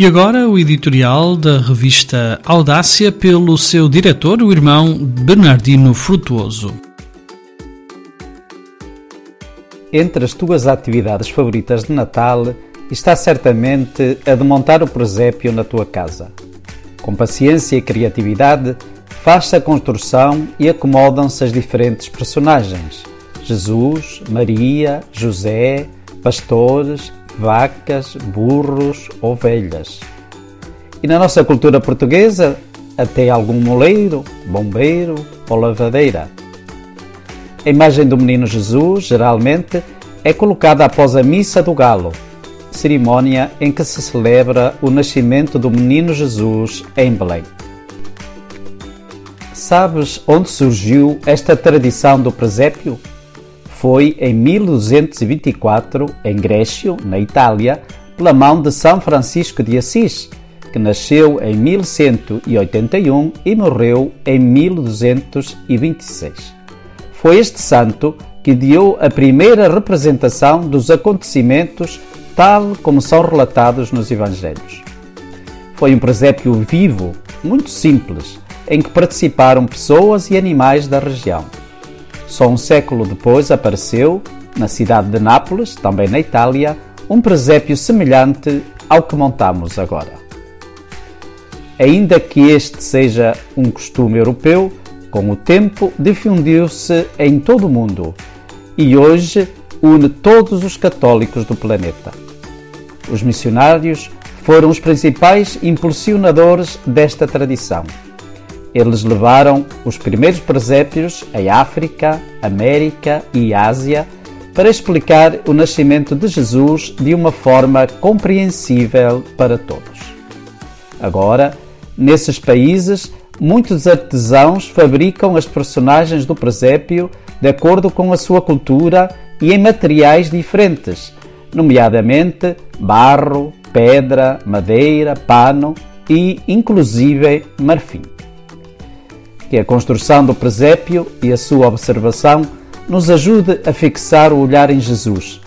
E agora o editorial da revista Audácia pelo seu diretor, o irmão Bernardino Frutuoso. Entre as tuas atividades favoritas de Natal está certamente a de montar o presépio na tua casa. Com paciência e criatividade, faz-se a construção e acomodam-se as diferentes personagens: Jesus, Maria, José, pastores, vacas, burros, ovelhas. E na nossa cultura portuguesa, até algum moleiro, bombeiro ou lavadeira. A imagem do menino Jesus, geralmente, é colocada após a Missa do Galo, cerimónia em que se celebra o nascimento do menino Jesus em Belém. Sabes onde surgiu esta tradição do presépio? Foi em 1224, em Grécio, na Itália, pela mão de São Francisco de Assis, que nasceu em 1181 e morreu em 1226. Foi este santo que deu a primeira representação dos acontecimentos tal como são relatados nos Evangelhos. Foi um presépio vivo, muito simples, em que participaram pessoas e animais da região. Só um século depois apareceu, na cidade de Nápoles, também na Itália, um presépio semelhante ao que montamos agora. Ainda que este seja um costume europeu, com o tempo difundiu-se em todo o mundo e hoje une todos os católicos do planeta. Os missionários foram os principais impulsionadores desta tradição. Eles levaram os primeiros presépios à África, América e Ásia para explicar o nascimento de Jesus de uma forma compreensível para todos. Agora, nesses países, muitos artesãos fabricam as personagens do presépio de acordo com a sua cultura e em materiais diferentes, nomeadamente barro, pedra, madeira, pano e, inclusive, marfim que a construção do presépio e a sua observação nos ajude a fixar o olhar em Jesus,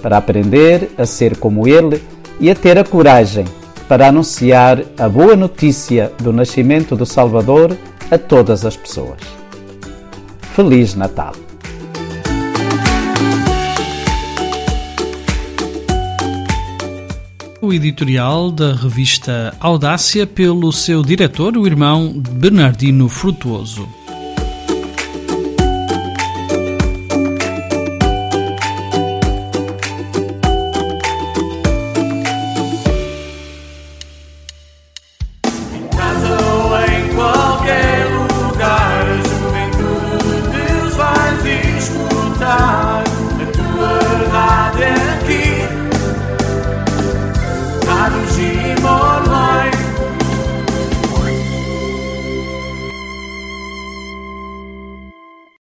para aprender a ser como Ele e a ter a coragem para anunciar a boa notícia do nascimento do Salvador a todas as pessoas. Feliz Natal! O editorial da revista Audácia pelo seu diretor, o irmão Bernardino Frutuoso.